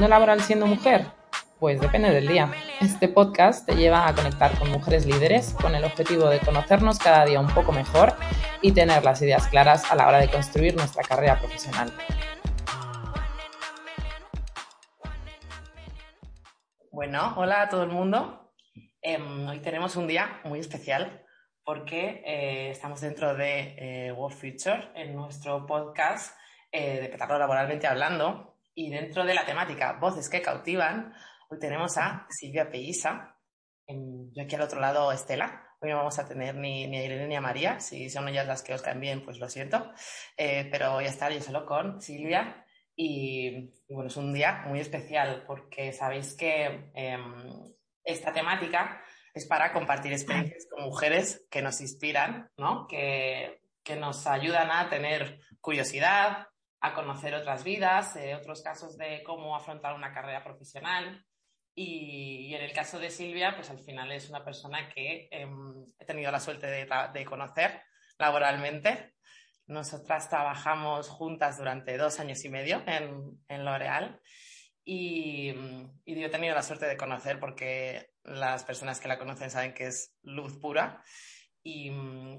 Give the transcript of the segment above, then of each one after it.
Mundo laboral siendo mujer? Pues depende del día. Este podcast te lleva a conectar con mujeres líderes con el objetivo de conocernos cada día un poco mejor y tener las ideas claras a la hora de construir nuestra carrera profesional. Bueno, hola a todo el mundo. Em, hoy tenemos un día muy especial porque eh, estamos dentro de eh, World Future en nuestro podcast eh, de Petardo Laboralmente Hablando, y dentro de la temática Voces que cautivan, hoy tenemos a Silvia Pellisa. yo aquí al otro lado, Estela. Hoy no vamos a tener ni, ni a Irene ni a María. Si son ellas las que os caen bien, pues lo siento. Eh, pero voy a estar yo solo con Silvia. Y, bueno, es un día muy especial porque sabéis que em, esta temática es para compartir experiencias con mujeres que nos inspiran, ¿no? que, que nos ayudan a tener curiosidad, a conocer otras vidas, eh, otros casos de cómo afrontar una carrera profesional. Y, en el caso de Silvia, pues al final es una persona que em, he tenido la suerte de, conocer laboralmente. Nosotras trabajamos juntas durante dos años y medio en, en L'Oreal y, yo he tenido la suerte de conocer porque las personas que la conocen saben que es luz pura. Y,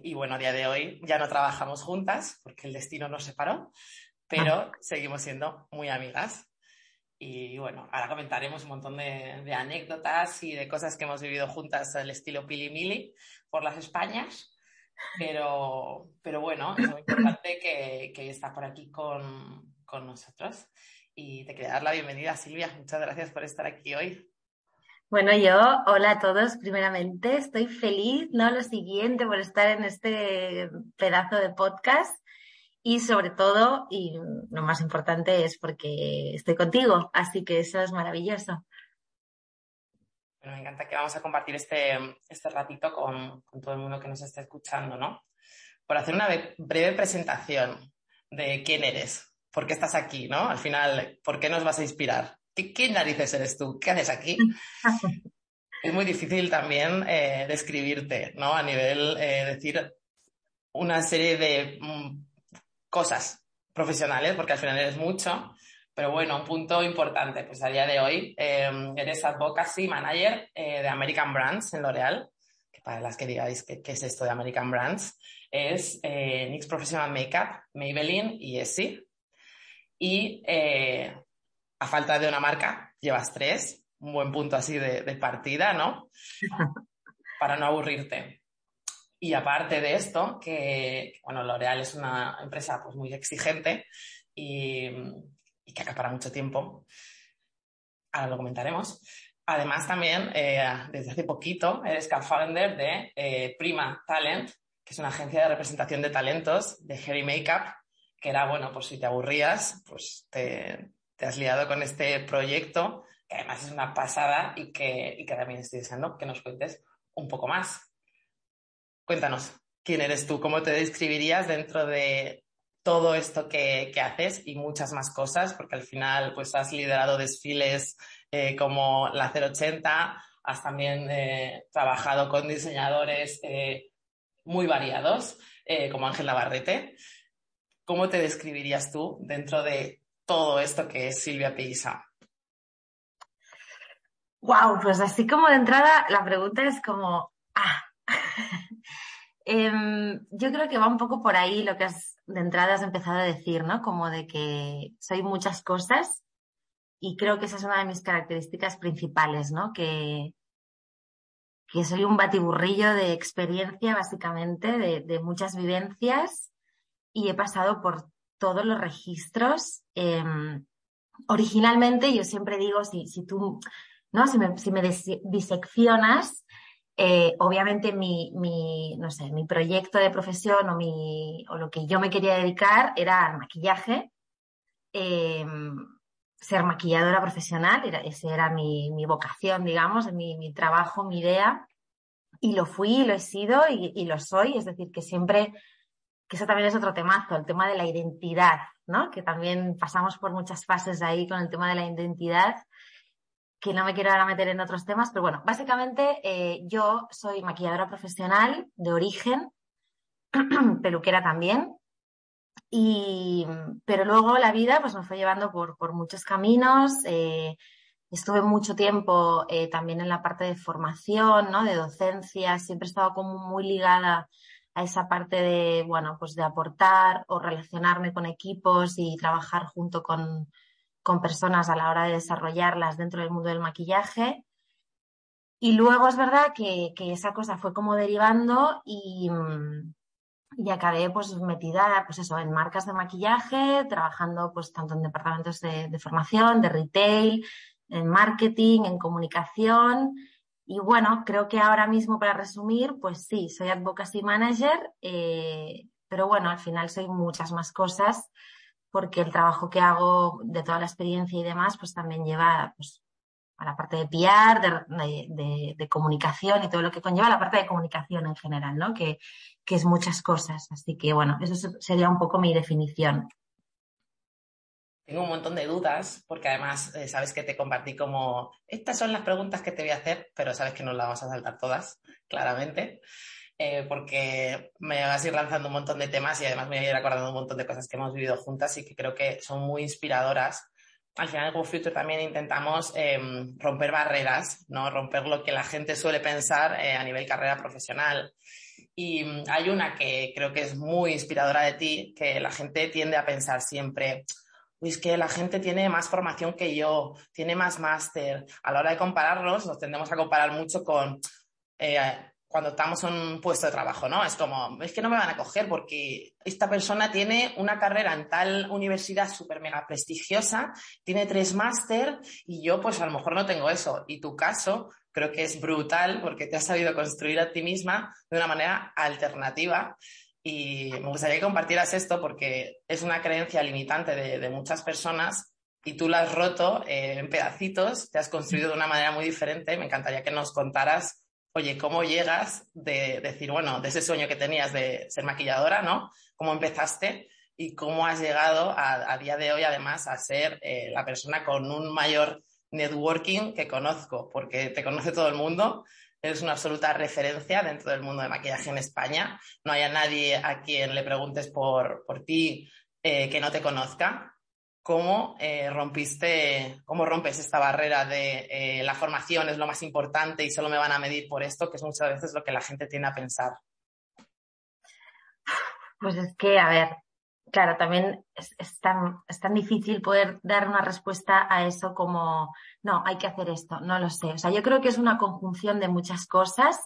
y, bueno, a día de hoy ya no trabajamos juntas porque el destino nos separó, pero seguimos siendo muy amigas. Y bueno, ahora comentaremos un montón de, anécdotas y de cosas que hemos vivido juntas al estilo Pili Mili por las Españas. Pero, pero bueno, es muy importante que, que está por aquí con, con nosotros. Y te quería dar la bienvenida, Silvia. Muchas gracias por estar aquí hoy. Bueno, yo, hola a todos, primeramente, estoy feliz, ¿no? Lo siguiente, por estar en este pedazo de podcast y sobre todo, y lo más importante es porque estoy contigo, así que eso es maravilloso. Bueno, me encanta que vamos a compartir este, este ratito con, con todo el mundo que nos está escuchando, ¿no? Por hacer una breve presentación de quién eres, por qué estás aquí, ¿no? Al final, ¿por qué nos vas a inspirar? ¿Qué, narices eres tú? ¿Qué haces aquí? es muy difícil también eh, describirte, ¿no? A nivel, eh, decir una serie de mm, cosas profesionales, porque al final eres mucho. Pero bueno, un punto importante, pues a día de hoy em, eres Advocacy Manager eh, de American Brands en L'Oreal, que para las que digáis qué es esto de American Brands, es eh, NYX Professional Makeup, Maybelline y Essie. Y eh, a falta de una marca, llevas tres, un buen punto así de, de partida, ¿no? Para no aburrirte. Y aparte de esto, que, bueno, L'Oreal es una empresa pues, muy exigente y, que acapara mucho tiempo. Ahora lo comentaremos. Además, también, eh, desde hace poquito, eres co-founder de eh, Prima Talent, que es una agencia de representación de talentos de Hair Makeup, que era, bueno, por si te aburrías, pues te, has liado con este proyecto, que además es una pasada y que, y que también estoy deseando que nos cuentes un poco más. Cuéntanos, ¿quién eres tú? ¿Cómo te describirías dentro de todo esto que, haces y muchas más cosas? Porque al final pues has liderado desfiles eh, como la 080, has también eh, trabajado con diseñadores eh, muy variados, como Ángel Navarrete. ¿Cómo te describirías tú dentro de todo esto que es Silvia Pisa? Wow, pues así como de entrada la pregunta es como, Em, yo creo que va un poco por ahí lo que has, de entrada has empezado a decir, ¿no? Como de que soy muchas cosas y creo que esa es una de mis características principales, ¿no? Que, que soy un batiburrillo de experiencia, básicamente, de, muchas vivencias y he pasado por todos los registros. Em, originalmente, yo siempre digo, si, si tú, ¿no? Si me, si me diseccionas, Eh, obviamente mi, mi, no sé, mi proyecto de profesión o, mi, o lo que yo me quería dedicar era al maquillaje, eh, ser maquilladora profesional, era, ese era mi, mi vocación, digamos, mi, mi, trabajo, mi idea, y lo fui, lo he sido y, y, lo soy, es decir, que siempre, que eso también es otro temazo, el tema de la identidad, ¿no? Que también pasamos por muchas fases ahí con el tema de la identidad que no me quiero ahora meter en otros temas, pero bueno, básicamente eh, yo soy maquilladora profesional de origen, peluquera también, y, pero luego la vida pues me fue llevando por, por muchos caminos. Eh, estuve mucho tiempo eh, también en la parte de formación, ¿no? De docencia. Siempre he estado como muy ligada a esa parte de, bueno, pues de aportar o relacionarme con equipos y trabajar junto con, con personas a la hora de desarrollarlas dentro del mundo del maquillaje. Y luego es verdad que, que esa cosa fue como derivando y, y acabé pues metida pues eso, en marcas de maquillaje, trabajando pues tanto en departamentos de, de formación, de retail, en marketing, en comunicación. Y bueno, creo que ahora mismo, para resumir, pues sí, soy advocacy manager, eh, pero bueno, al final soy muchas más cosas porque el trabajo que hago de toda la experiencia y demás, pues también lleva pues, a la parte de PR, de, comunicación y todo lo que conlleva la parte de comunicación en general, ¿no? Que, que es muchas cosas. Así que, bueno, eso sería un poco mi definición. Tengo un montón de dudas, porque además eh, sabes que te compartí como, estas son las preguntas que te voy a hacer, pero sabes que no las vamos a saltar todas, claramente eh, porque me vas a ir lanzando un montón de temas y además me voy a ir acordando un montón de cosas que hemos vivido juntas y que creo que son muy inspiradoras. Al final, como Future también intentamos eh, romper barreras, ¿no? Romper lo que la gente suele pensar eh, a nivel carrera profesional. Y um, hay una que creo que es muy inspiradora de ti, que la gente tiende a pensar siempre, es que la gente tiene más formación que yo, tiene más máster. A la hora de compararlos, nos tendemos a comparar mucho con eh, cuando estamos en un puesto de trabajo, ¿no? Es como, es que no me van a coger porque esta persona tiene una carrera en tal universidad súper mega prestigiosa, tiene tres máster y yo pues a lo mejor no tengo eso. Y tu caso creo que es brutal porque te has sabido construir a ti misma de una manera alternativa. Y me gustaría que compartieras esto porque es una creencia limitante de, de muchas personas y tú la has roto eh, en pedacitos, te has construido de una manera muy diferente. Me encantaría que nos contaras oye, ¿cómo llegas de decir, bueno, de ese sueño que tenías de ser maquilladora, ¿no? ¿Cómo empezaste y cómo has llegado a, día de hoy, además, a ser eh, la persona con un mayor networking que conozco? Porque te conoce todo el mundo, eres una absoluta referencia dentro del mundo de maquillaje en España. No hay a nadie a quien le preguntes por, por ti eh, que no te conozca cómo eh, rompiste, cómo rompes esta barrera de eh, la formación es lo más importante y solo me van a medir por esto, que es muchas veces lo que la gente tiene a pensar. Pues es que, a ver, claro, también es, tan, es tan difícil poder dar una respuesta a eso como, no, hay que hacer esto, no lo sé. O sea, yo creo que es una conjunción de muchas cosas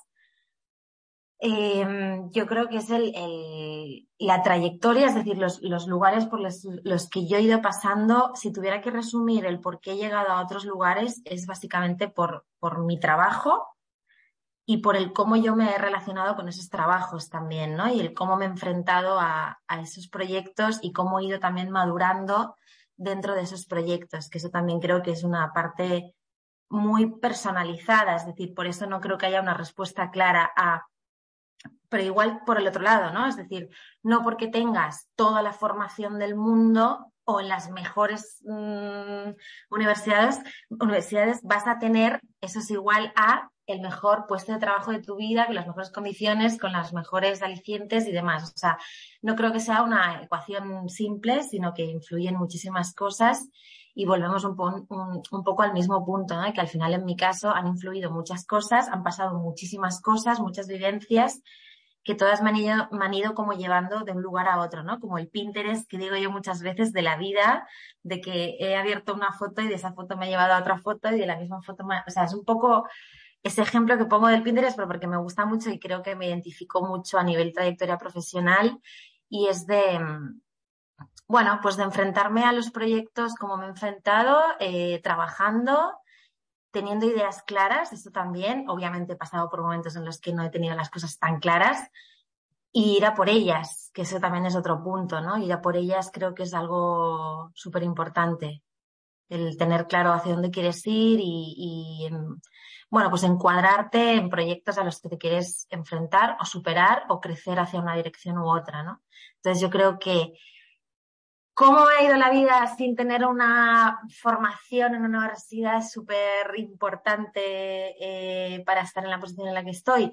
eh, yo creo que es el, el, la trayectoria, es decir, los, los lugares por los, los, que yo he ido pasando. Si tuviera que resumir el por qué he llegado a otros lugares, es básicamente por, por mi trabajo y por el cómo yo me he relacionado con esos trabajos también, ¿no? Y el cómo me he enfrentado a, a esos proyectos y cómo he ido también madurando dentro de esos proyectos, que eso también creo que es una parte muy personalizada, es decir, por eso no creo que haya una respuesta clara a pero igual por el otro lado, ¿no? Es decir, no porque tengas toda la formación del mundo o en las mejores mmm, universidades, universidades vas a tener, eso es igual a el mejor puesto de trabajo de tu vida, con las mejores condiciones, con las mejores alicientes y demás. O sea, no creo que sea una ecuación simple, sino que influyen muchísimas cosas y volvemos un, un, un poco al mismo punto, ¿no? que al final en mi caso han influido muchas cosas, han pasado muchísimas cosas, muchas vivencias que todas me han, ido, me han ido como llevando de un lugar a otro, ¿no? Como el Pinterest que digo yo muchas veces de la vida, de que he abierto una foto y de esa foto me ha llevado a otra foto y de la misma foto, me... o sea, es un poco ese ejemplo que pongo del Pinterest, pero porque me gusta mucho y creo que me identifico mucho a nivel trayectoria profesional y es de, bueno, pues de enfrentarme a los proyectos como me he enfrentado, eh, trabajando, teniendo ideas claras, esto también, obviamente he pasado por momentos en los que no he tenido las cosas tan claras, y ir a por ellas, que eso también es otro punto, ¿no? Ir a por ellas creo que es algo súper importante, el tener claro hacia dónde quieres ir y, bueno, pues encuadrarte en proyectos a los que te quieres enfrentar o superar o crecer hacia una dirección u otra, ¿no? Entonces yo creo que ¿Cómo ha ido la vida sin tener una formación en una universidad súper importante eh, para estar en la posición en la que estoy?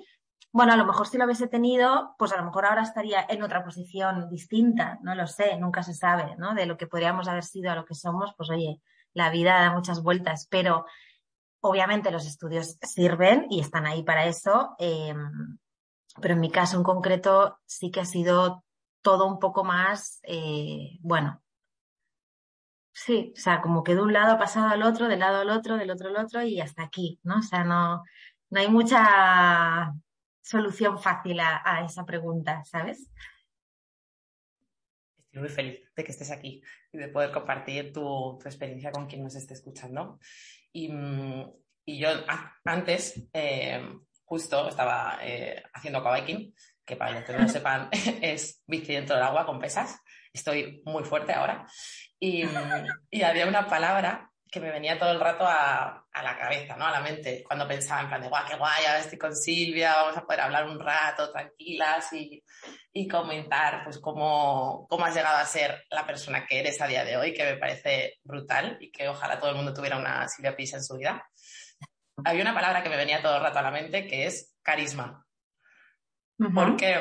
Bueno, a lo mejor si lo hubiese tenido, pues a lo mejor ahora estaría en otra posición distinta, no lo sé, nunca se sabe, ¿no? De lo que podríamos haber sido a lo que somos, pues oye, la vida da muchas vueltas, pero obviamente los estudios sirven y están ahí para eso, em, pero en mi caso en concreto sí que ha sido todo un poco más, eh, bueno, sí, o sea, como que de un lado ha pasado al otro, del lado al otro, del otro al otro y hasta aquí, ¿no? O sea, no, no hay mucha solución fácil a, esa pregunta, ¿sabes? Estoy muy feliz de que estés aquí y de poder compartir tu, experiencia con quien nos esté escuchando. Y, mm, yo antes, eh, justo estaba eh, haciendo kayaking que para los que no lo sepan es bici dentro del agua con pesas. Estoy muy fuerte ahora. Y, había una palabra que me venía todo el rato a, la cabeza, ¿no? A la mente, cuando pensaba en plan de, guau, qué guay, ahora estoy con Silvia, vamos a poder hablar un rato tranquilas y, y comentar, pues, cómo, cómo has llegado a ser la persona que eres a día de hoy, que me parece brutal y que ojalá todo el mundo tuviera una Silvia Pisa en su vida. Había una palabra que me venía todo el rato a la mente que es carisma. ¿Por qué?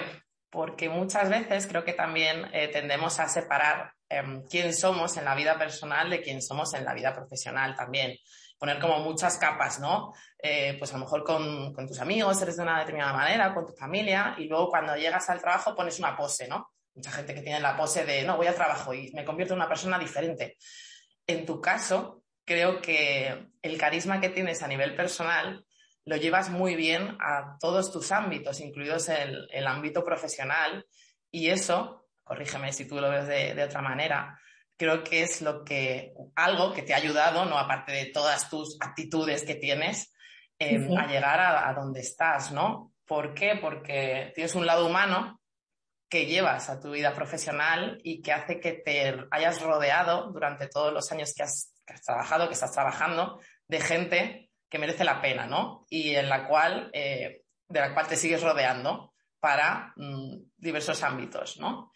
Porque muchas veces creo que también eh, tendemos a separar em, quién somos en la vida personal de quién somos en la vida profesional también. Poner como muchas capas, ¿no? Eh, pues a lo mejor con, tus amigos eres de una determinada manera, con tu familia, y luego cuando llegas al trabajo pones una pose, ¿no? Mucha gente que tiene la pose de, no, voy al trabajo y me convierto en una persona diferente. En tu caso, creo que el carisma que tienes a nivel personal lo llevas muy bien a todos tus ámbitos, incluidos el, el ámbito profesional. Y eso, corrígeme si tú lo ves de, otra manera, creo que es lo que, algo que te ha ayudado, ¿no? Aparte de todas tus actitudes que tienes, em, a llegar a, a, donde estás, ¿no? ¿Por qué? Porque tienes un lado humano que llevas a tu vida profesional y que hace que te hayas rodeado durante todos los años que has, que has trabajado, que estás trabajando, de gente que merece la pena, ¿no? Y en la cual, eh, de la cual te sigues rodeando para mm, diversos ámbitos, ¿no?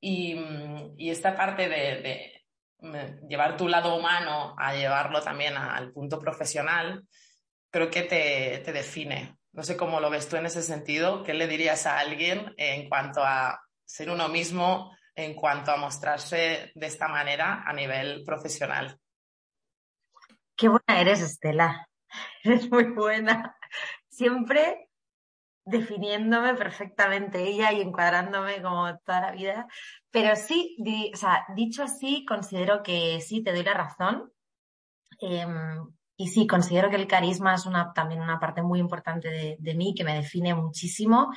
Y, mm, esta parte de, mm, llevar tu lado humano a llevarlo también al punto profesional, creo que te, te, define. No sé cómo lo ves tú en ese sentido. ¿Qué le dirías a alguien en cuanto a ser uno mismo, en cuanto a mostrarse de esta manera a nivel profesional? Qué buena eres, Estela. es muy buena. Siempre definiéndome perfectamente ella y encuadrándome como toda la vida. Pero sí, o sea, dicho así, considero que sí, te doy la razón. Em, y sí, considero que el carisma es una, también una parte muy importante de, de mí, que me define muchísimo,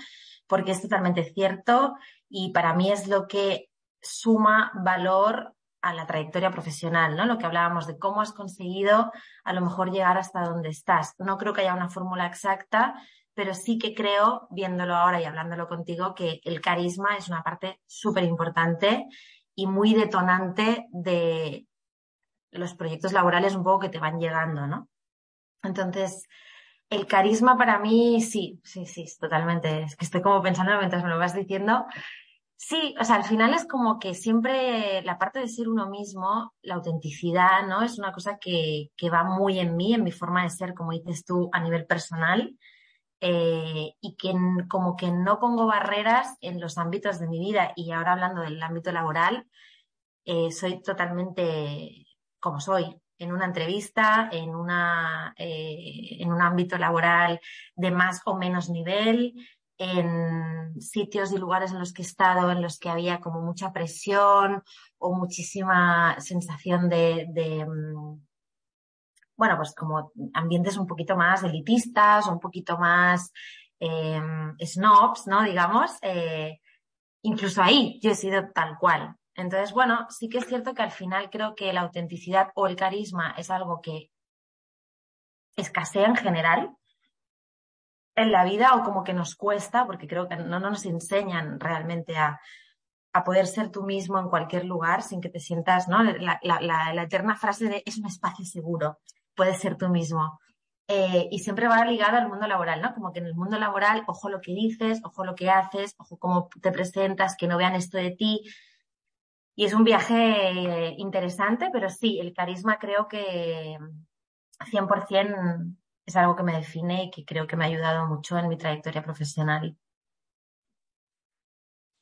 porque es totalmente cierto y para mí es lo que suma valor a la trayectoria profesional, ¿no? Lo que hablábamos de cómo has conseguido a lo mejor llegar hasta donde estás. No creo que haya una fórmula exacta, pero sí que creo, viéndolo ahora y hablándolo contigo, que el carisma es una parte súper importante y muy detonante de los proyectos laborales un poco que te van llegando, ¿no? Entonces, el carisma para mí, sí, sí, sí, totalmente. Es que estoy como pensando mientras me lo vas diciendo. Sí, o sea, al final es como que siempre la parte de ser uno mismo, la autenticidad, ¿no? Es una cosa que, que va muy en mí, en mi forma de ser, como dices tú, a nivel personal. Eh, y que como que no pongo barreras en los ámbitos de mi vida. Y ahora hablando del ámbito laboral, eh, soy totalmente como soy, en una entrevista, en, una, eh, en un ámbito laboral de más o menos nivel, en sitios y lugares en los que he estado, en los que había como mucha presión o muchísima sensación de, de mm, bueno, pues como ambientes un poquito más elitistas, un poquito más eh, snobs, ¿no? Digamos, eh, incluso ahí yo he sido tal cual. Entonces, bueno, sí que es cierto que al final creo que la autenticidad o el carisma es algo que escasea en general en la vida o como que nos cuesta, porque creo que no, nos enseñan realmente a, poder ser tú mismo en cualquier lugar sin que te sientas, ¿no? La, la, eterna frase de es un espacio seguro, puedes ser tú mismo. Eh, y siempre va ligado al mundo laboral, ¿no? Como que en el mundo laboral, ojo lo que dices, ojo lo que haces, ojo cómo te presentas, que no vean esto de ti. Y es un viaje interesante, pero sí, el carisma creo que 100% es algo que me define y que creo que me ha ayudado mucho en mi trayectoria profesional.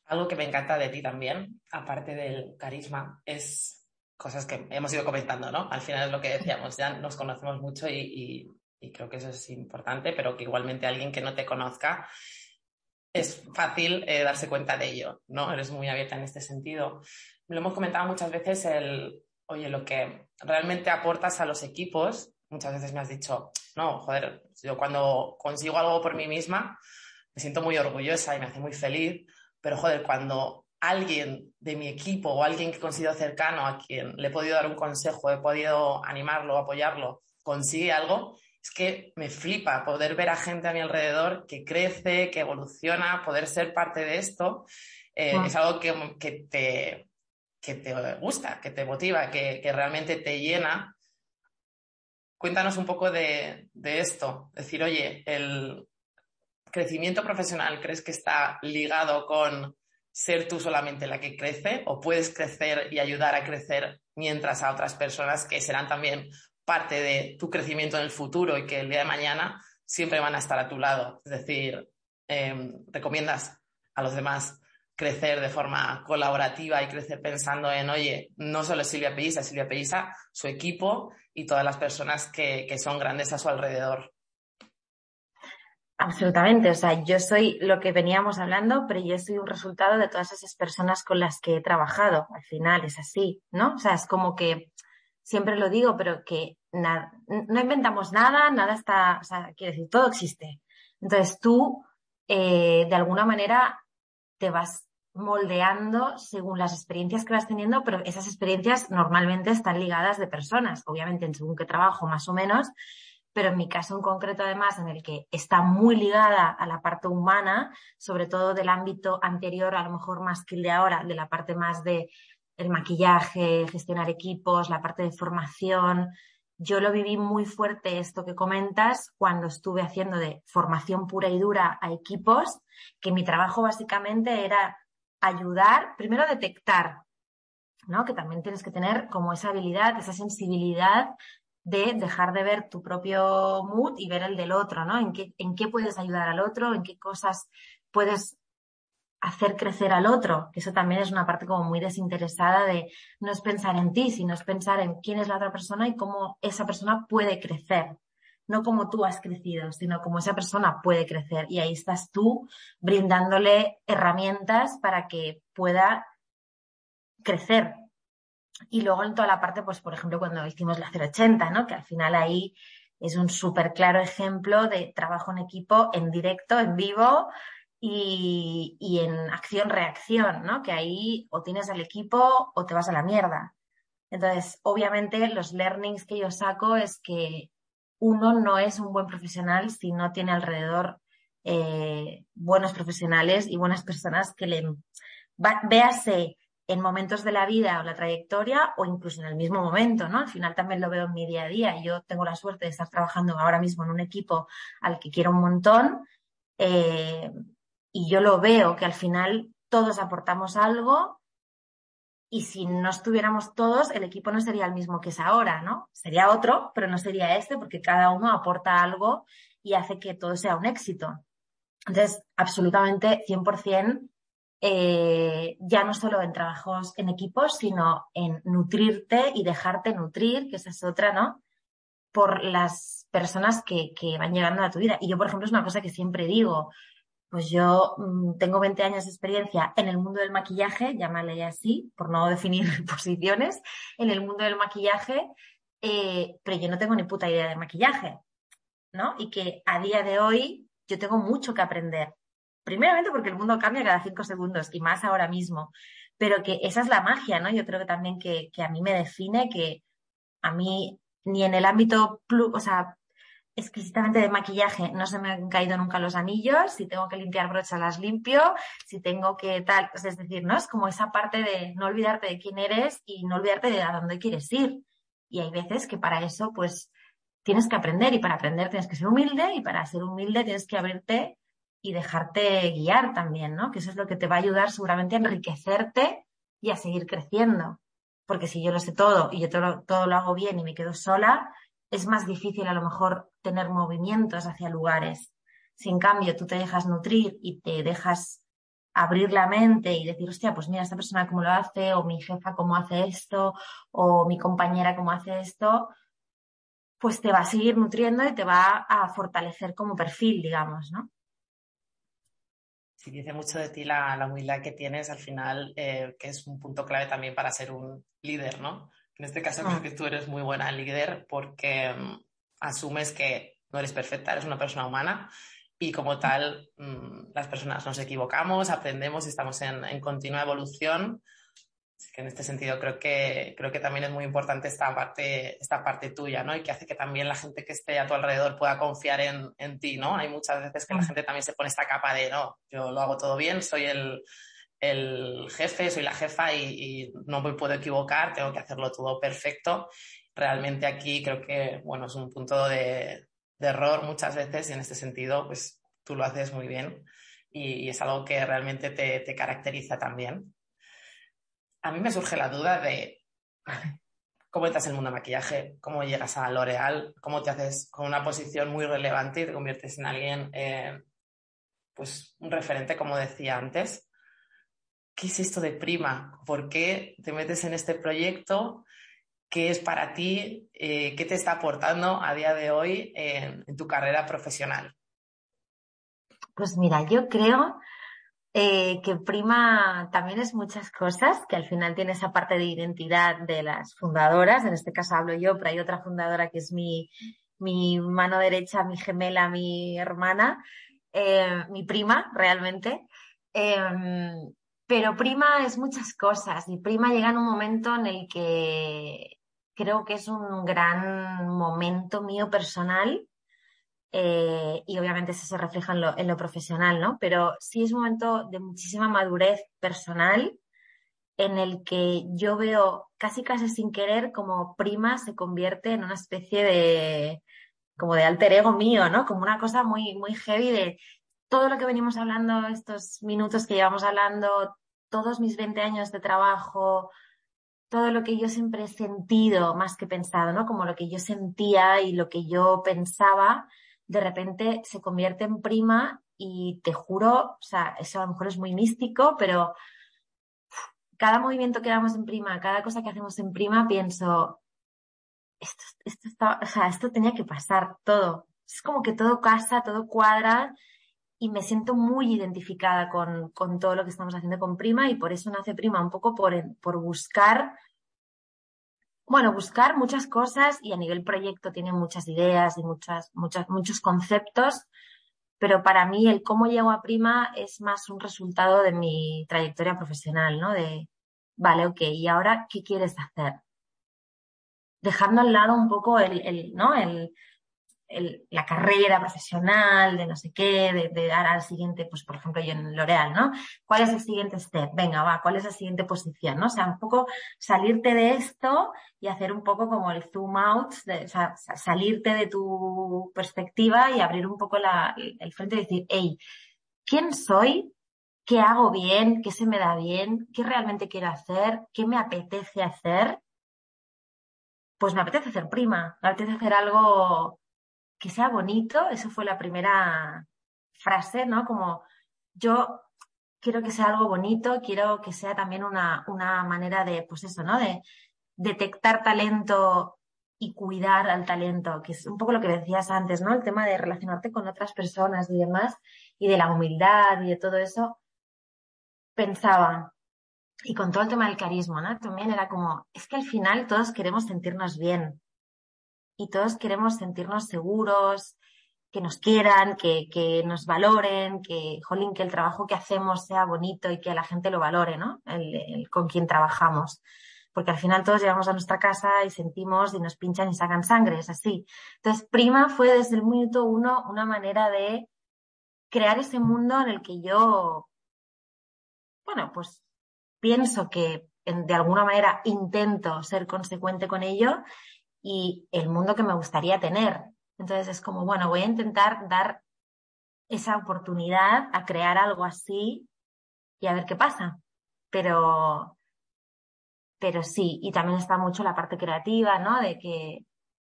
Algo que me encanta de ti también, aparte del carisma, es cosas que hemos ido comentando, ¿no? Al final es lo que decíamos, ya nos conocemos mucho y, creo que eso es importante, pero que igualmente alguien que no te conozca es fácil eh, darse cuenta de ello, ¿no? Eres muy abierta en este sentido. Lo hemos comentado muchas veces el, oye, lo que realmente aportas a los equipos muchas veces me has dicho, no, joder, yo cuando consigo algo por mí misma me siento muy orgullosa y me hace muy feliz, pero joder, cuando alguien de mi equipo o alguien que considero cercano a quien le he podido dar un consejo, he podido animarlo, apoyarlo, consigue algo, es que me flipa poder ver a gente a mi alrededor que crece, que evoluciona, poder ser parte de esto. Eh, es algo que, te, que te gusta, que te motiva, que, que realmente te llena Cuéntanos un poco de, esto. Decir, oye, el crecimiento profesional, ¿crees que está ligado con ser tú solamente la que crece o puedes crecer y ayudar a crecer mientras a otras personas que serán también parte de tu crecimiento en el futuro y que el día de mañana siempre van a estar a tu lado? Es decir, em, recomiendas a los demás crecer de forma colaborativa y crecer pensando en, oye, no solo Silvia Pellisa, Silvia Pellisa, su equipo y todas las personas que, son grandes a su alrededor. Absolutamente, o sea, yo soy lo que veníamos hablando, pero yo soy un resultado de todas esas personas con las que he trabajado. Al final es así, ¿no? O sea, es como que siempre lo digo, pero que no inventamos nada, nada está, o sea, quiero decir, todo existe. Entonces tú, eh, de alguna manera, te vas moldeando según las experiencias que vas teniendo, pero esas experiencias normalmente están ligadas de personas, obviamente en según qué trabajo más o menos, pero en mi caso en concreto además en el que está muy ligada a la parte humana, sobre todo del ámbito anterior, a lo mejor más que el de ahora, de la parte más de el maquillaje, gestionar equipos, la parte de formación. Yo lo viví muy fuerte esto que comentas cuando estuve haciendo de formación pura y dura a equipos, que mi trabajo básicamente era ayudar, primero detectar, ¿no? Que también tienes que tener como esa habilidad, esa sensibilidad de dejar de ver tu propio mood y ver el del otro, ¿no? En qué, en qué puedes ayudar al otro, en qué cosas puedes hacer crecer al otro, que eso también es una parte como muy desinteresada de no es pensar en ti, sino es pensar en quién es la otra persona y cómo esa persona puede crecer no como tú has crecido, sino como esa persona puede crecer. Y ahí estás tú brindándole herramientas para que pueda crecer. Y luego en toda la parte, pues por ejemplo, cuando hicimos la 080, ¿no? Que al final ahí es un súper claro ejemplo de trabajo en equipo en directo, en vivo y, y en acción-reacción, ¿no? Que ahí o tienes al equipo o te vas a la mierda. Entonces, obviamente, los learnings que yo saco es que uno no es un buen profesional si no tiene alrededor eh, buenos profesionales y buenas personas que le véase en momentos de la vida o la trayectoria o incluso en el mismo momento, ¿no? Al final también lo veo en mi día a día. Yo tengo la suerte de estar trabajando ahora mismo en un equipo al que quiero un montón eh, y yo lo veo que al final todos aportamos algo y si no estuviéramos todos, el equipo no sería el mismo que es ahora, ¿no? Sería otro, pero no sería este porque cada uno aporta algo y hace que todo sea un éxito. Entonces, absolutamente 100%, eh, ya no solo en trabajos en equipos, sino en nutrirte y dejarte nutrir, que esa es otra, ¿no? Por las personas que, que van llegando a tu vida. Y yo, por ejemplo, es una cosa que siempre digo, pues yo mm, tengo 20 años de experiencia en el mundo del maquillaje, llámale así, por no definir posiciones, en el mundo del maquillaje, eh, pero yo no tengo ni puta idea de maquillaje, ¿no? Y que a día de hoy yo tengo mucho que aprender. Primeramente porque el mundo cambia cada cinco segundos y más ahora mismo, pero que esa es la magia, ¿no? Yo creo que también que, que a mí me define que a mí ni en el ámbito, o sea, exquisitamente de maquillaje, no se me han caído nunca los anillos, si tengo que limpiar brochas las limpio, si tengo que tal, es decir, ¿no? Es como esa parte de no olvidarte de quién eres y no olvidarte de a dónde quieres ir. Y hay veces que para eso, pues, tienes que aprender y para aprender tienes que ser humilde y para ser humilde tienes que abrirte y dejarte guiar también, ¿no? Que eso es lo que te va a ayudar seguramente a enriquecerte y a seguir creciendo. Porque si yo lo sé todo y yo todo, todo lo hago bien y me quedo sola, es más difícil a lo mejor tener movimientos hacia lugares. Si en cambio tú te dejas nutrir y te dejas abrir la mente y decir, hostia, pues mira, esta persona cómo lo hace, o mi jefa cómo hace esto, o mi compañera cómo hace esto, pues te va a seguir nutriendo y te va a fortalecer como perfil, digamos, ¿no? Sí, dice mucho de ti la, humildad que tienes al final, eh, que es un punto clave también para ser un líder, ¿no? En este caso creo mm. que tú eres muy buena líder porque mm, asumes que no eres perfecta, eres una persona humana y como tal mm, las personas nos equivocamos, aprendemos y estamos en, en continua evolución. Así que en este sentido creo que, creo que también es muy importante esta parte, esta parte tuya, ¿no? Y que hace que también la gente que esté a tu alrededor pueda confiar en, en ti, ¿no? Hay muchas veces que la gente también se pone esta capa de, no, yo lo hago todo bien, soy el, el jefe, soy la jefa y, no me puedo equivocar, tengo que hacerlo todo perfecto. Realmente aquí creo que, bueno, es un punto de, error muchas veces y en este sentido, pues tú lo haces muy bien y, es algo que realmente te, caracteriza también. A mí me surge la duda de cómo entras en el mundo de maquillaje, cómo llegas a L'Oreal, cómo te haces con una posición muy relevante y te conviertes en alguien, eh, pues un referente, como decía antes. ¿Qué es esto de Prima? ¿Por qué te metes en este proyecto? ¿Qué es para ti? Eh, ¿Qué te está aportando a día de hoy en, tu carrera profesional? Pues mira, yo creo eh, que Prima también es muchas cosas, que al final tiene esa parte de identidad de las fundadoras, en este caso hablo yo, pero hay otra fundadora que es mi, mano derecha, mi gemela, mi hermana, eh, mi prima realmente. Em, pero Prima es muchas cosas y Prima llega en un momento en el que creo que es un gran momento mío personal eh, y obviamente eso se refleja en lo, en lo profesional, ¿no? Pero sí es un momento de muchísima madurez personal en el que yo veo casi casi sin querer como Prima se convierte en una especie de como de alter ego mío, ¿no? Como una cosa muy, muy heavy de todo lo que venimos hablando, estos minutos que llevamos hablando, todos mis 20 años de trabajo, todo lo que yo siempre he sentido más que pensado, ¿no? Como lo que yo sentía y lo que yo pensaba, de repente se convierte en prima y te juro, o sea, eso a lo mejor es muy místico, pero cada movimiento que damos en prima, cada cosa que hacemos en prima, pienso, esto, esto, está, o sea, esto tenía que pasar todo. Es como que todo casa, todo cuadra y me siento muy identificada con, con, todo lo que estamos haciendo con Prima y por eso nace Prima, un poco por, por buscar, bueno, buscar muchas cosas y a nivel proyecto tiene muchas ideas y muchas, muchas, muchos conceptos, pero para mí el cómo llego a Prima es más un resultado de mi trayectoria profesional, ¿no? De, vale, ok, ¿y ahora qué quieres hacer? Dejando al lado un poco el, el ¿no? El, la carrera profesional, de no sé qué, de, dar al siguiente, pues por ejemplo yo en L'Oreal, ¿no? ¿Cuál es el siguiente step? Venga, va, ¿cuál es la siguiente posición? ¿no? O sea, un poco salirte de esto y hacer un poco como el zoom out, salirte de tu perspectiva y abrir un poco la, el frente y decir, hey, ¿quién soy? ¿Qué hago bien? ¿Qué se me da bien? ¿Qué realmente quiero hacer? ¿Qué me apetece hacer? Pues me apetece hacer prima, me apetece hacer algo que sea bonito, eso fue la primera frase, ¿no? Como yo quiero que sea algo bonito, quiero que sea también una, una manera de, pues eso, ¿no? De detectar talento y cuidar al talento, que es un poco lo que decías antes, ¿no? El tema de relacionarte con otras personas y demás, y de la humildad y de todo eso, pensaba, y con todo el tema del carisma, ¿no? También era como, es que al final todos queremos sentirnos bien, y todos queremos sentirnos seguros, que nos quieran, que, que nos valoren, que, jolín, que el trabajo que hacemos sea bonito y que la gente lo valore, ¿no? El, con quien trabajamos. porque al final todos llegamos a nuestra casa y sentimos y nos pinchan y sacan sangre, es así. Entonces, Prima fue desde el minuto uno una manera de crear ese mundo en el que yo, bueno, pues pienso que de alguna manera intento ser consecuente con ello y el mundo que me gustaría tener. Entonces es como, bueno, voy a intentar dar esa oportunidad a crear algo así y a ver qué pasa. Pero, pero sí, y también está mucho la parte creativa, ¿no? De que,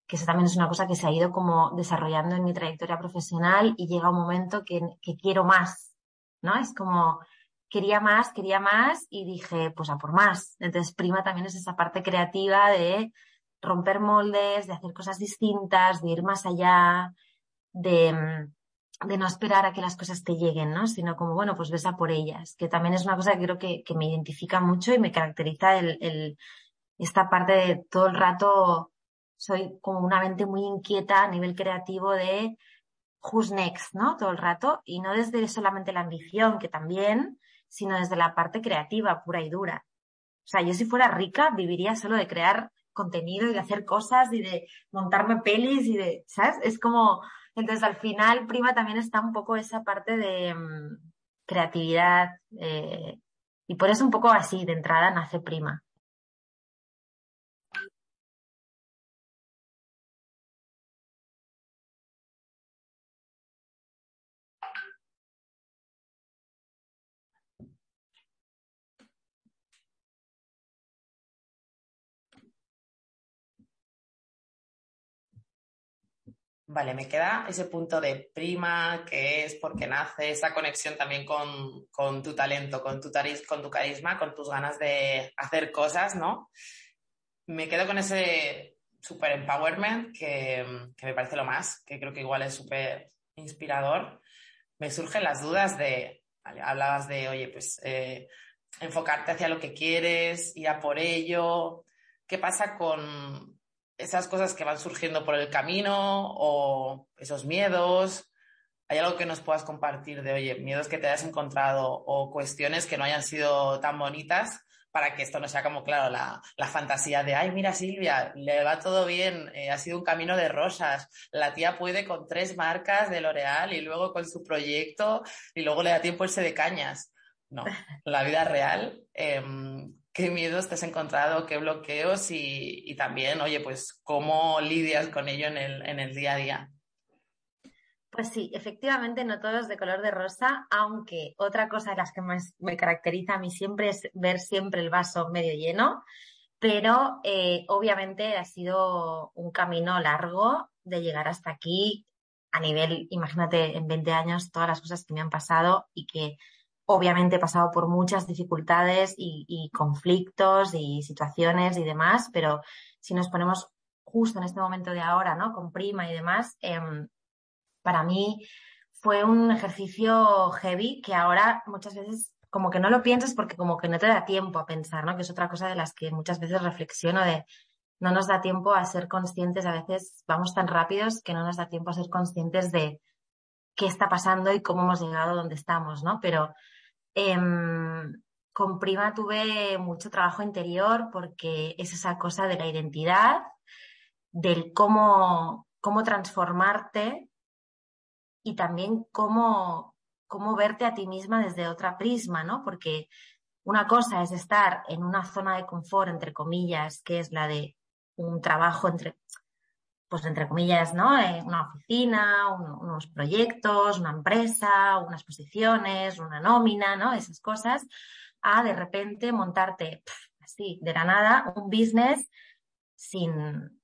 que eso también es una cosa que se ha ido como desarrollando en mi trayectoria profesional y llega un momento que, que quiero más, ¿no? Es como, quería más, quería más y dije, pues a por más. Entonces, prima también es esa parte creativa de romper moldes, de hacer cosas distintas, de ir más allá, de, de no esperar a que las cosas te lleguen, ¿no? Sino como, bueno, pues ves a por ellas, que también es una cosa que creo que, que me identifica mucho y me caracteriza el, el, esta parte de todo el rato soy como una mente muy inquieta a nivel creativo de who's next, ¿no? Todo el rato y no desde solamente la ambición, que también, sino desde la parte creativa pura y dura. O sea, yo si fuera rica viviría solo de crear contenido y de hacer cosas y de montarme pelis y de, ¿sabes? Es como, entonces, al final, prima también está un poco esa parte de mm, creatividad eh, y por eso un poco así, de entrada, nace prima. Vale, me queda ese punto de prima, que es porque nace esa conexión también con, con tu talento, con tu, con tu carisma, con tus ganas de hacer cosas, ¿no? Me quedo con ese super empowerment que, que me parece lo más, que creo que igual es súper inspirador. Me surgen las dudas de, hablabas de, oye, pues eh, enfocarte hacia lo que quieres, ir a por ello. ¿Qué pasa con, esas cosas que van surgiendo por el camino o esos miedos. ¿Hay algo que nos puedas compartir de, oye, miedos que te hayas encontrado o cuestiones que no hayan sido tan bonitas para que esto no sea como, claro, la, la fantasía de, ay, mira Silvia, le va todo bien, eh, ha sido un camino de rosas, la tía puede con tres marcas de L'Oreal y luego con su proyecto y luego le da tiempo irse de cañas. No, la vida real eh, qué miedos te has encontrado, qué bloqueos y, también, oye, pues cómo lidias con ello en el, día a día. Pues sí, efectivamente no todos de color de rosa, aunque otra cosa de las que más me caracteriza a mí siempre es ver siempre el vaso medio lleno, pero eh, obviamente ha sido un camino largo de llegar hasta aquí a nivel, imagínate, en 20 años todas las cosas que me han pasado y que Obviamente he pasado por muchas dificultades y, conflictos y situaciones y demás, pero si nos ponemos justo en este momento de ahora, ¿no? Con prima y demás, em, para mí fue un ejercicio heavy que ahora muchas veces como que no lo piensas porque como que no te da tiempo a pensar, ¿no? Que es otra cosa de las que muchas veces reflexiono de no nos da tiempo a ser conscientes, a veces vamos tan rápidos que no nos da tiempo a ser conscientes de qué está pasando y cómo hemos llegado a donde estamos, ¿no? Pero Em, con Prima tuve mucho trabajo interior porque es esa cosa de la identidad, del cómo, cómo transformarte y también cómo, cómo verte a ti misma desde otra prisma, ¿no? Porque una cosa es estar en una zona de confort, entre comillas, que es la de un trabajo entre, pues entre comillas, ¿no? Eh, una oficina, unos proyectos, una empresa, unas posiciones, una nómina, ¿no? Esas cosas, a de repente montarte así, de la nada, un business sin,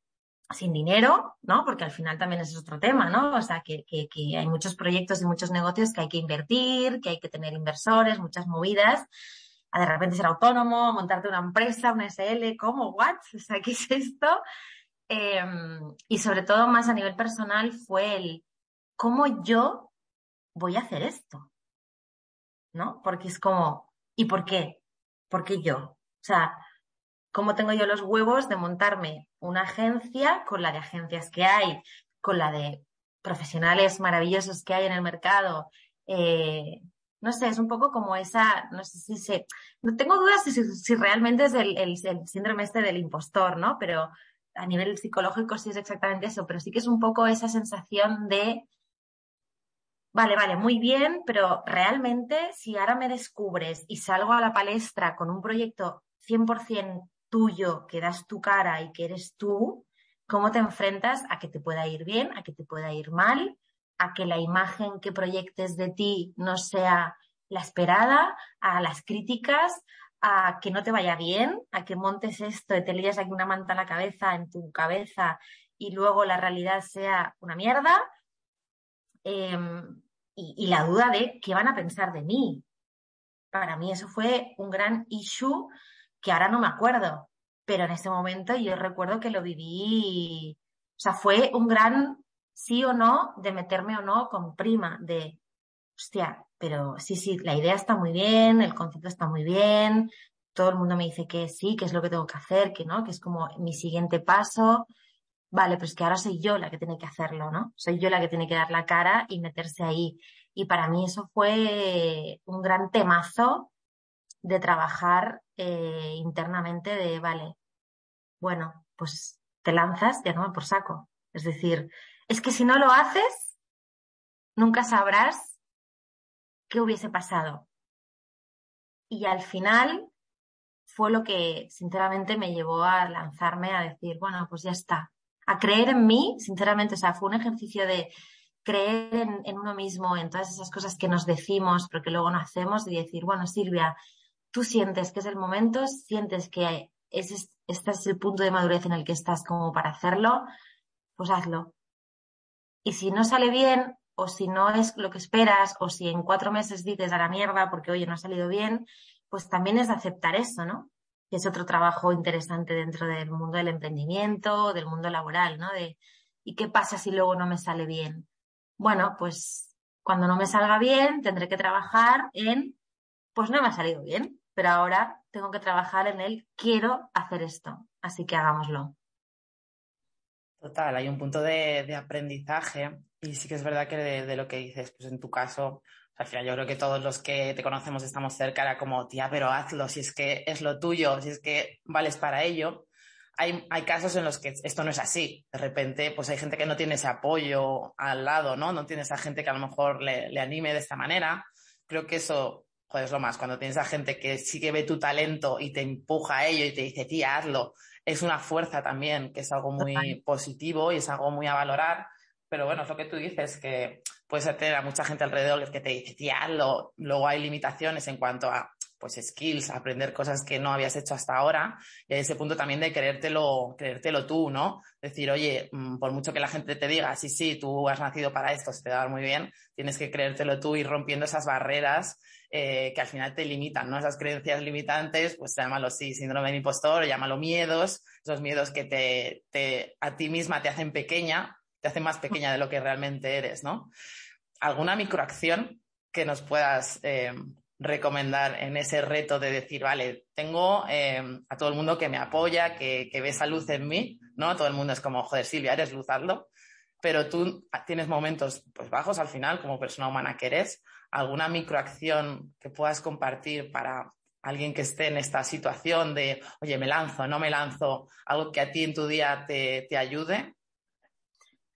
sin dinero, ¿no? Porque al final también es otro tema, ¿no? O sea, que, que, que hay muchos proyectos y muchos negocios que hay que invertir, que hay que tener inversores, muchas movidas a de repente ser autónomo, montarte una empresa, una SL, ¿cómo? ¿What? O sea, ¿qué es esto? Em, y sobre todo más a nivel personal fue el cómo yo voy a hacer esto, ¿no? Porque es como, ¿y por qué? ¿Por qué yo? O sea, ¿cómo tengo yo los huevos de montarme una agencia con la de agencias que hay, con la de profesionales maravillosos que hay en el mercado, eh, no sé, es un poco como esa, no sé si se, tengo dudas si, si realmente es el, el, síndrome este del impostor, ¿no? Pero a nivel psicológico sí es exactamente eso, pero sí que es un poco esa sensación de, vale, vale, muy bien, pero realmente si ahora me descubres y salgo a la palestra con un proyecto 100% tuyo, que das tu cara y que eres tú, ¿cómo te enfrentas a que te pueda ir bien, a que te pueda ir mal? a que la imagen que proyectes de ti no sea la esperada, a las críticas, a que no te vaya bien, a que montes esto y te lías aquí una manta en la cabeza, en tu cabeza, y luego la realidad sea una mierda. Em, y, la duda de qué van a pensar de mí. Para mí eso fue un gran issue que ahora no me acuerdo, pero en ese momento yo recuerdo que lo viví, o sea, fue un gran sí o no, de meterme o no con prima, de, hostia, pero sí, sí, la idea está muy bien, el concepto está muy bien, todo el mundo me dice que sí, que es lo que tengo que hacer, que no, que es como mi siguiente paso. Vale, pues que ahora soy yo la que tiene que hacerlo, ¿no? Soy yo la que tiene que dar la cara y meterse ahí. Y para mí eso fue un gran temazo de trabajar eh, internamente de, vale, bueno, pues te lanzas ya no por saco. Es decir, es que si no lo haces, nunca sabrás qué hubiese pasado. Y al final fue lo que sinceramente me llevó a lanzarme a decir, bueno, pues ya está. A creer en mí, sinceramente, o sea, fue un ejercicio de creer en, uno mismo, en todas esas cosas que nos decimos, pero que luego no hacemos, y decir, bueno, Silvia, tú sientes que es el momento, sientes que este es el punto de madurez en el que estás como para hacerlo, pues hazlo. Y si no sale bien, o si no es lo que esperas, o si en cuatro meses dices a la mierda porque oye, no ha salido bien, pues también es aceptar eso, ¿no? Que es otro trabajo interesante dentro del mundo del emprendimiento, del mundo laboral, ¿no? De, ¿y qué pasa si luego no me sale bien? Bueno, pues cuando no me salga bien, tendré que trabajar en, pues no me ha salido bien, pero ahora tengo que trabajar en el quiero hacer esto, así que hagámoslo. Total, hay un punto de, aprendizaje y sí que es verdad que de, lo que dices, pues en tu caso, al final yo creo que todos los que te conocemos estamos cerca, era como, tía, pero hazlo, si es que es lo tuyo, si es que vales para ello. Hay, hay casos en los que esto no es así. De repente, pues hay gente que no tiene ese apoyo al lado, ¿no? No tiene esa gente que a lo mejor le, le anime de esta manera. Creo que eso, joder, es lo más. Cuando tienes a gente que sí que ve tu talento y te empuja a ello y te dice, tía, hazlo, es una fuerza también, que es algo muy positivo y es algo muy a valorar. Pero bueno, es lo que tú dices, que puedes tener a mucha gente alrededor que te dice, tía, lo, luego hay limitaciones en cuanto a pues skills, aprender cosas que no habías hecho hasta ahora, y ese punto también de creértelo, creértelo tú, ¿no? Decir, oye, mm, por mucho que la gente te diga, sí, sí, tú has nacido para esto, se te va a muy bien, tienes que creértelo tú y rompiendo esas barreras eh, que al final te limitan, ¿no? Esas creencias limitantes, pues llámalo sí, síndrome de impostor, llámalo miedos, esos miedos que te, te, a ti misma te hacen pequeña, te hacen más pequeña de lo que realmente eres, ¿no? ¿Alguna microacción que nos puedas eh, recomendar en ese reto de decir, vale, tengo em, a todo el mundo que me apoya, que, ve esa luz en mí, ¿no? Todo el mundo es como, joder, Silvia, eres luz, Pero tú tienes momentos pues, bajos al final, como persona humana que eres. ¿Alguna microacción que puedas compartir para alguien que esté en esta situación de, oye, me lanzo, no me lanzo, algo que a ti en tu día te, te ayude?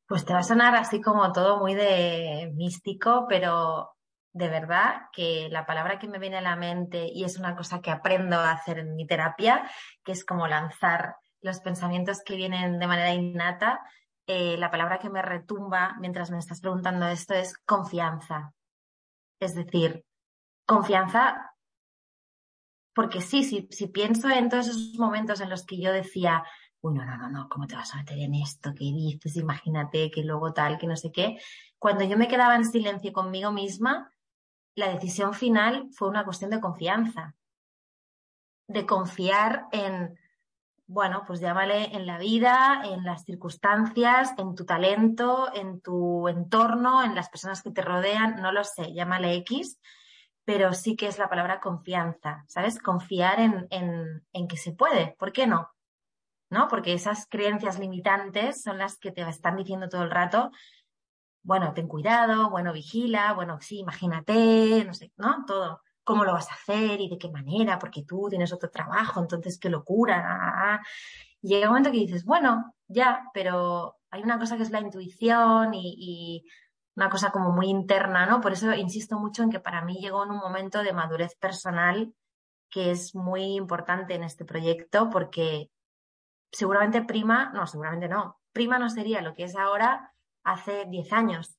Pues te va a sonar así como todo muy de místico, pero de verdad que la palabra que me viene a la mente y es una cosa que aprendo a hacer en mi terapia, que es como lanzar los pensamientos que vienen de manera innata, eh, la palabra que me retumba mientras me estás preguntando esto es confianza. Es decir, confianza, porque sí, sí, si pienso en todos esos momentos en los que yo decía, uy, no, no, no, no, ¿cómo te vas a meter en esto? ¿Qué dices? Imagínate que luego tal, que no sé qué. Cuando yo me quedaba en silencio conmigo misma, la decisión final fue una cuestión de confianza, de confiar en, bueno, pues llámale en la vida, en las circunstancias, en tu talento, en tu entorno, en las personas que te rodean, no lo sé, llámale X, pero sí que es la palabra confianza, ¿sabes? Confiar en, en, en que se puede, ¿por qué no? ¿No? Porque esas creencias limitantes son las que te están diciendo todo el rato, bueno, ten cuidado, bueno, vigila, bueno, sí, imagínate, no sé, ¿no? Todo. ¿Cómo lo vas a hacer y de qué manera? Porque tú tienes otro trabajo, entonces qué locura. llega un momento que dices, bueno, ya, pero hay una cosa que es la intuición y, y una cosa como muy interna, ¿no? Por eso insisto mucho en que para mí llegó en un momento de madurez personal que es muy importante en este proyecto porque seguramente prima, no, seguramente no, prima no sería lo que es ahora hace 10 años,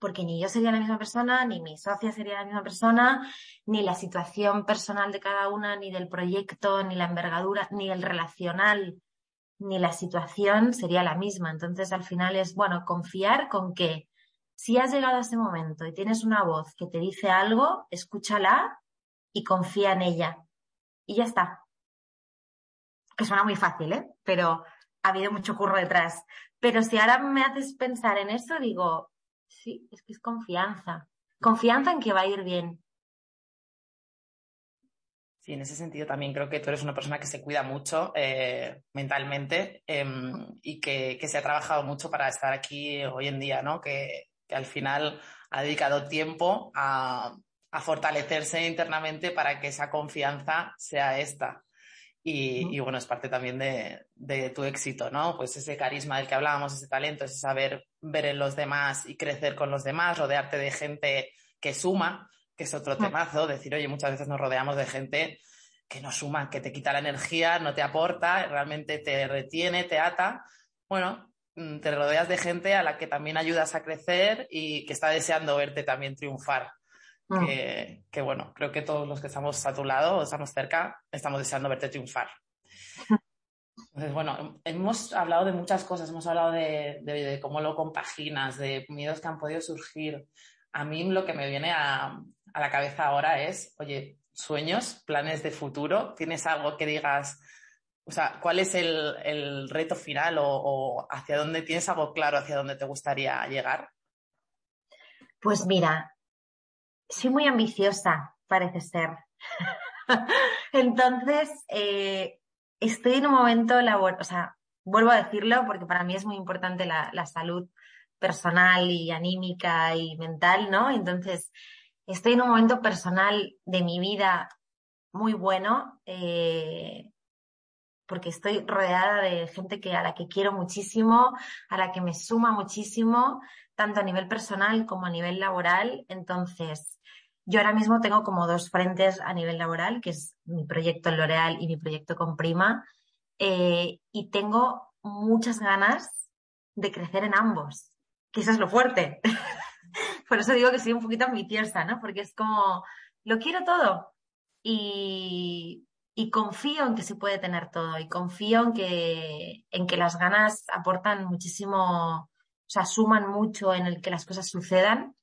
porque ni yo sería la misma persona, ni mi socia sería la misma persona, ni la situación personal de cada una, ni del proyecto, ni la envergadura, ni el relacional, ni la situación sería la misma. Entonces, al final es, bueno, confiar con que si has llegado a ese momento y tienes una voz que te dice algo, escúchala y confía en ella. Y ya está. Que suena muy fácil, ¿eh? Pero ha habido mucho curro detrás. Pero si ahora me haces pensar en eso, digo, sí, es que es confianza. Confianza en que va a ir bien. Sí, en ese sentido también creo que tú eres una persona que se cuida mucho eh, mentalmente em, y que, se ha trabajado mucho para estar aquí hoy en día, ¿no? Que, al final ha dedicado tiempo a fortalecerse internamente para que esa confianza sea esta. Y, bueno, es parte también de, tu éxito, ¿no? Pues ese carisma del que hablábamos, ese talento, ese saber ver en los demás y crecer con los demás, rodearte de gente que suma, que es otro temazo, decir, oye, muchas veces nos rodeamos de gente que no suma, que te quita la energía, no te aporta, realmente te retiene, te ata. Bueno, mm, te rodeas de gente a la que también ayudas a crecer y que está deseando verte también triunfar. Mm. que, bueno, creo que todos los que estamos a tu lado o estamos cerca estamos deseando verte triunfar. Entonces, bueno, hemos hablado de muchas cosas, hemos hablado de, cómo lo compaginas, de miedos que han podido surgir. A mí lo que me viene a, la cabeza ahora es, oye, sueños, planes de futuro, ¿tienes algo que digas, o sea, cuál es el, reto final o, o, hacia dónde tienes algo claro hacia dónde te gustaría llegar? Pues mira, soy muy ambiciosa, parece ser. Entonces, eh, estoy en un momento laboral, o sea, vuelvo a decirlo porque para mí es muy importante la, salud personal y anímica y mental, ¿no? Entonces, estoy en un momento personal de mi vida muy bueno, eh, porque estoy rodeada de gente que, a la que quiero muchísimo, a la que me suma muchísimo, tanto a nivel personal como a nivel laboral. Entonces, yo ahora mismo tengo como dos frentes a nivel laboral, que es mi proyecto en L'Oreal y mi proyecto con Prima, eh, y tengo muchas ganas de crecer en ambos, que eso es lo fuerte. Por eso digo que soy un poquito ambiciosa, ¿no? Porque es como, lo quiero todo y, y confío en que se puede tener todo y confío en que, en que las ganas aportan muchísimo, o sea, suman mucho en el que las cosas sucedan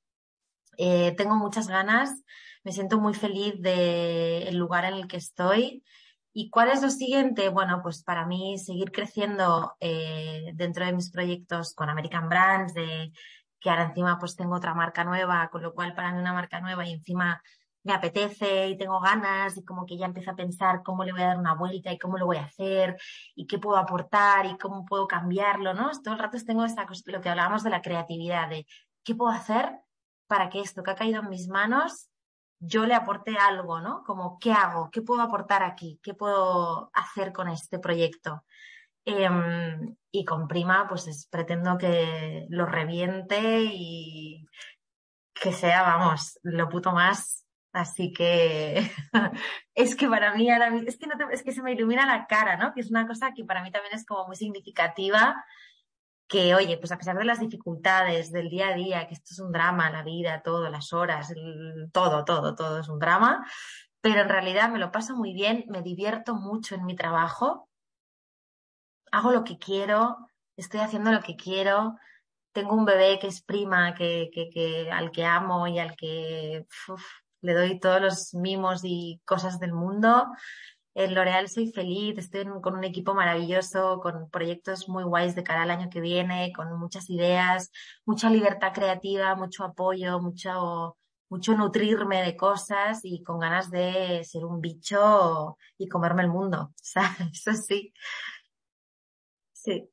eh, tengo muchas ganas, me siento muy feliz del lugar en el que estoy. ¿Y cuál es lo siguiente? Bueno, pues para mí seguir creciendo eh, dentro de mis proyectos con American Brands, de que ahora encima pues tengo otra marca nueva, con lo cual para mí una marca nueva y encima me apetece y tengo ganas y como que ya empiezo a pensar cómo le voy a dar una vuelta y cómo lo voy a hacer y qué puedo aportar y cómo puedo cambiarlo, ¿no? Todo el rato tengo esta lo que hablábamos de la creatividad, de qué puedo hacer para que esto que ha caído en mis manos yo le aporte algo, ¿no? Como, ¿qué hago? ¿Qué puedo aportar aquí? ¿Qué puedo hacer con este proyecto? Em, y con Prima, pues pretendo que lo reviente y que sea, vamos, lo puto más. Así que es que para mí ahora es que, es que se me ilumina la cara, ¿no? Que es una cosa que para mí también es como muy significativa que, oye, pues a pesar de las dificultades del día a día, que esto es un drama, la vida, todo, las horas, todo, todo, todo es un drama, pero en realidad me lo paso muy bien, me divierto mucho en mi trabajo, hago lo que quiero, estoy haciendo lo que quiero, tengo un bebé que es prima, que, que, que al que amo y al que le doy todos los mimos y cosas del mundo en L'Oreal soy feliz, estoy con un equipo maravilloso, con proyectos muy guays de cara al año que viene, con muchas ideas, mucha libertad creativa, mucho apoyo, mucho, mucho nutrirme de cosas y con ganas de ser un bicho y comerme el mundo. Sea, eso sí. Sí.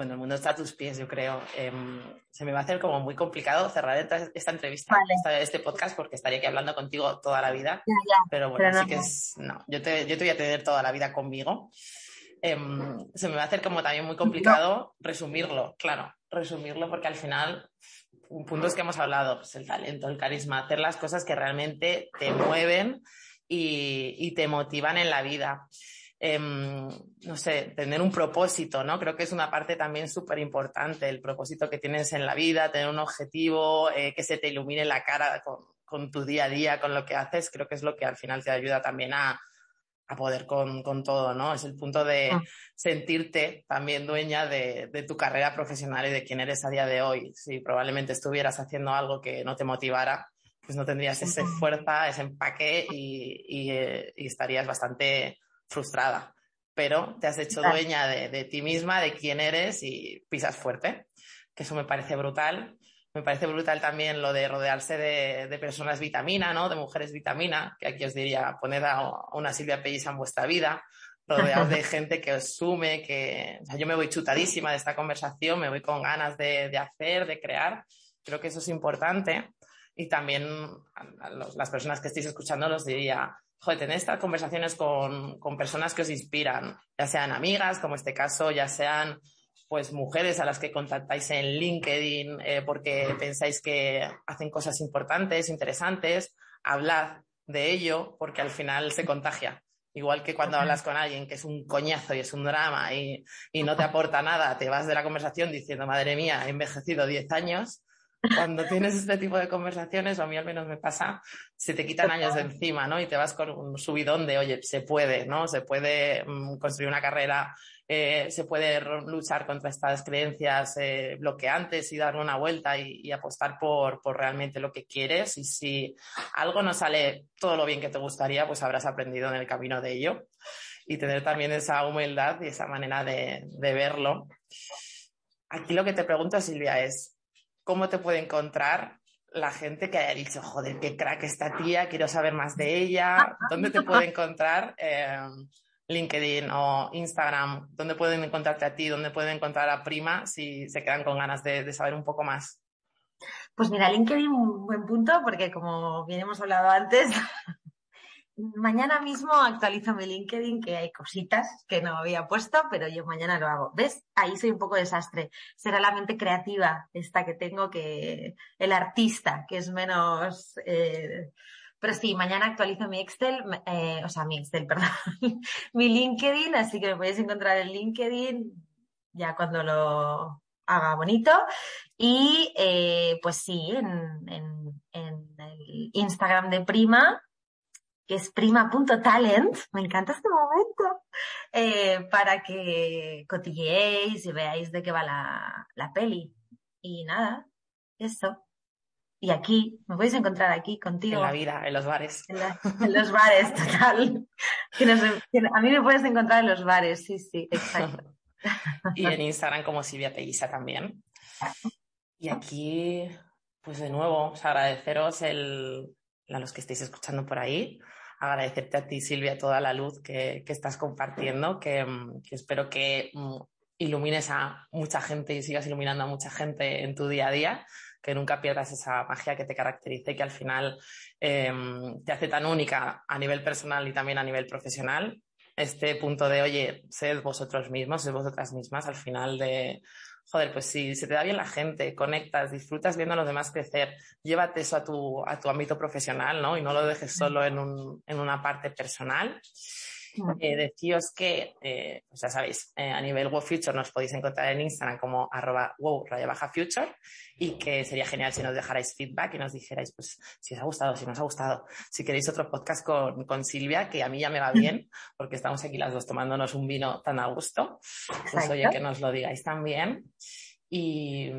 Bueno, el mundo está a tus pies, yo creo. Em, se me va a hacer como muy complicado cerrar esta, entrevista, este podcast, porque estaría aquí hablando contigo toda la vida. Pero bueno, sí que es. No, yo te, yo te voy a tener toda la vida conmigo. Em, se me va a hacer como también muy complicado resumirlo, claro, resumirlo porque al final, puntos que hemos hablado, pues el talento, el carisma, hacer las cosas que realmente te mueven y, y te motivan en la vida. Em, no sé, tener un propósito, ¿no? Creo que es una parte también súper importante, el propósito que tienes en la vida, tener un objetivo, eh, que se te ilumine la cara con, tu día a día, con lo que haces, creo que es lo que al final te ayuda también a, poder con, todo, ¿no? Es el punto de ah. sentirte también dueña de, tu carrera profesional y de quién eres a día de hoy. Si probablemente estuvieras haciendo algo que no te motivara, pues no tendrías esa fuerza, ese empaque y, eh, y estarías bastante frustrada, pero te has hecho dueña de, ti misma, de quién eres y pisas fuerte, que eso me parece brutal. Me parece brutal también lo de rodearse de, personas vitamina, ¿no? De mujeres vitamina, que aquí os diría, poned a, una Silvia Pellisa en vuestra vida, rodeados de gente que os sume, que yo me voy chutadísima de esta conversación, me voy con ganas de, hacer, de crear. Creo que eso es importante. Y también a las personas que estéis escuchando los diría, joder, tener estas conversaciones con, personas que os inspiran, ya sean amigas, como este caso, ya sean pues mujeres a las que contactáis en LinkedIn eh, porque pensáis que hacen cosas importantes, interesantes, hablad de ello porque al final se contagia. Igual que cuando hablas con alguien que es un coñazo y es un drama y, y no te aporta nada, te vas de la conversación diciendo, madre mía, he envejecido 10 años, cuando tienes este tipo de conversaciones, o a mí al menos me pasa, se te quitan años de encima, ¿no? Y te vas con un subidón de, oye, se puede, ¿no? Se puede mm, construir una carrera, eh, se puede luchar contra estas creencias eh, bloqueantes y dar una vuelta y, apostar por, por, realmente lo que quieres. Y si algo no sale todo lo bien que te gustaría, pues habrás aprendido en el camino de ello. Y tener también esa humildad y esa manera de, de verlo. Aquí lo que te pregunto, Silvia, es, cómo te puede encontrar la gente que haya dicho, joder, qué crack esta tía, quiero saber más de ella, ¿dónde te puede encontrar? Em, LinkedIn o Instagram, ¿dónde pueden encontrarte a ti? ¿Dónde pueden encontrar a Prima si se quedan con ganas de, saber un poco más? Pues mira, LinkedIn un buen punto porque como bien hemos hablado antes, mañana mismo actualizo mi LinkedIn, que hay cositas que no había puesto, pero yo mañana lo hago. ¿Ves? Ahí soy un poco desastre. Será la mente creativa esta que tengo que el artista, que es menos... Eh... Pero sí, mañana actualizo mi Excel, eh, o sea, mi Excel, perdón, mi LinkedIn, así que me podéis encontrar en LinkedIn ya cuando lo haga bonito. Y eh, pues sí, en, en, en el Instagram de Prima, que es prima.talent, me encanta este momento, eh, para que cotilleéis y veáis de qué va la, peli. Y nada, eso. Y aquí, me podéis encontrar aquí contigo. En la vida, en los bares. En, los bares, total. a mí me puedes encontrar en los bares, sí, sí, exacto. y en Instagram como Silvia Pellisa también. Y aquí, pues de nuevo, agradeceros el, a los que estéis escuchando por ahí, agradecerte a ti, Silvia, toda la luz que, estás compartiendo, que, espero que mm, ilumines a mucha gente y sigas iluminando a mucha gente en tu día a día, que nunca pierdas esa magia que te caracteriza y que al final em, te hace tan única a nivel personal y también a nivel profesional. Este punto de, oye, sed vosotros mismos, sed vosotras mismas al final de, joder, pues si se te da bien la gente, conectas, disfrutas viendo a los demás crecer, llévate eso a tu, a tu ámbito profesional, ¿no? Y no lo dejes solo en, un, en una parte personal. Eh, decíos que, eh, pues ya sabéis, eh, a nivel Wow Future nos podéis encontrar en Instagram como arroba wow baja future y que sería genial si nos dejarais feedback y nos dijerais pues si os ha gustado, si no os ha gustado, si queréis otro podcast con, con Silvia, que a mí ya me va bien porque estamos aquí las dos tomándonos un vino tan a gusto, pues oye que nos lo digáis también. Y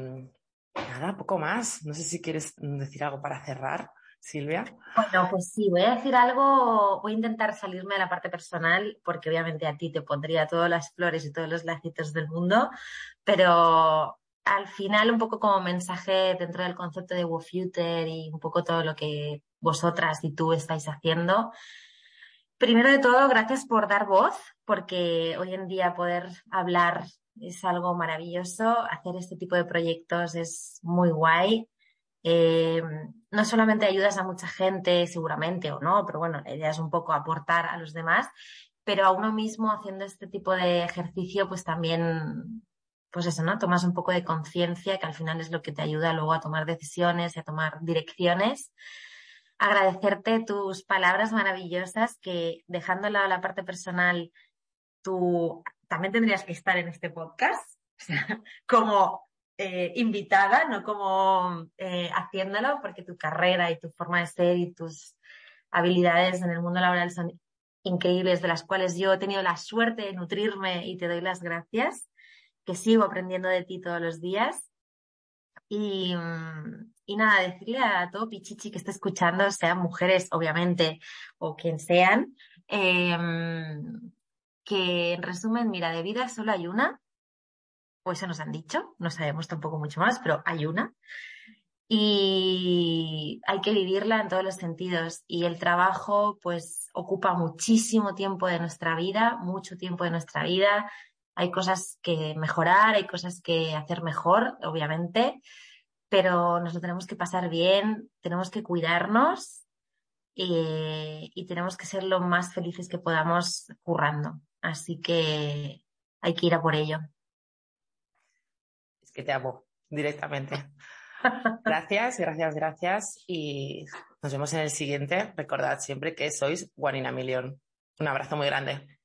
nada, poco más, no sé si quieres decir algo para cerrar. Silvia. Bueno, pues sí, voy a decir algo, voy a intentar salirme de la parte personal, porque obviamente a ti te pondría todas las flores y todos los lacitos del mundo, pero al final un poco como mensaje dentro del concepto de WoFuture y un poco todo lo que vosotras y tú estáis haciendo. Primero de todo, gracias por dar voz, porque hoy en día poder hablar es algo maravilloso. Hacer este tipo de proyectos es muy guay. Eh, no solamente ayudas a mucha gente, seguramente, o no, pero bueno, la idea es un poco aportar a los demás, pero a uno mismo haciendo este tipo de ejercicio, pues también, pues eso, ¿no? Tomas un poco de conciencia, que al final es lo que te ayuda luego a tomar decisiones y a tomar direcciones. Agradecerte tus palabras maravillosas, que dejando a la parte personal, tú también tendrías que estar en este podcast, como eh, invitada, no como eh, haciéndolo, porque tu carrera y tu forma de ser y tus habilidades en el mundo laboral son increíbles, de las cuales yo he tenido la suerte de nutrirme y te doy las gracias, que sigo aprendiendo de ti todos los días. Y, y nada, decirle a todo Pichichi que esté escuchando, sean mujeres, obviamente, o quien sean, eh, que en resumen, mira, de vida solo hay una, o eso nos han dicho, no sabemos tampoco mucho más, pero hay una. Y hay que vivirla en todos los sentidos. Y el trabajo, pues, ocupa muchísimo tiempo de nuestra vida, mucho tiempo de nuestra vida. Hay cosas que mejorar, hay cosas que hacer mejor, obviamente, pero nos lo tenemos que pasar bien, tenemos que cuidarnos eh, y tenemos que ser lo más felices que podamos currando. Así que hay que ir a por ello que te amo directamente. Gracias, gracias, gracias. Y nos vemos en el siguiente. Recordad siempre que sois One in a Million. Un abrazo muy grande.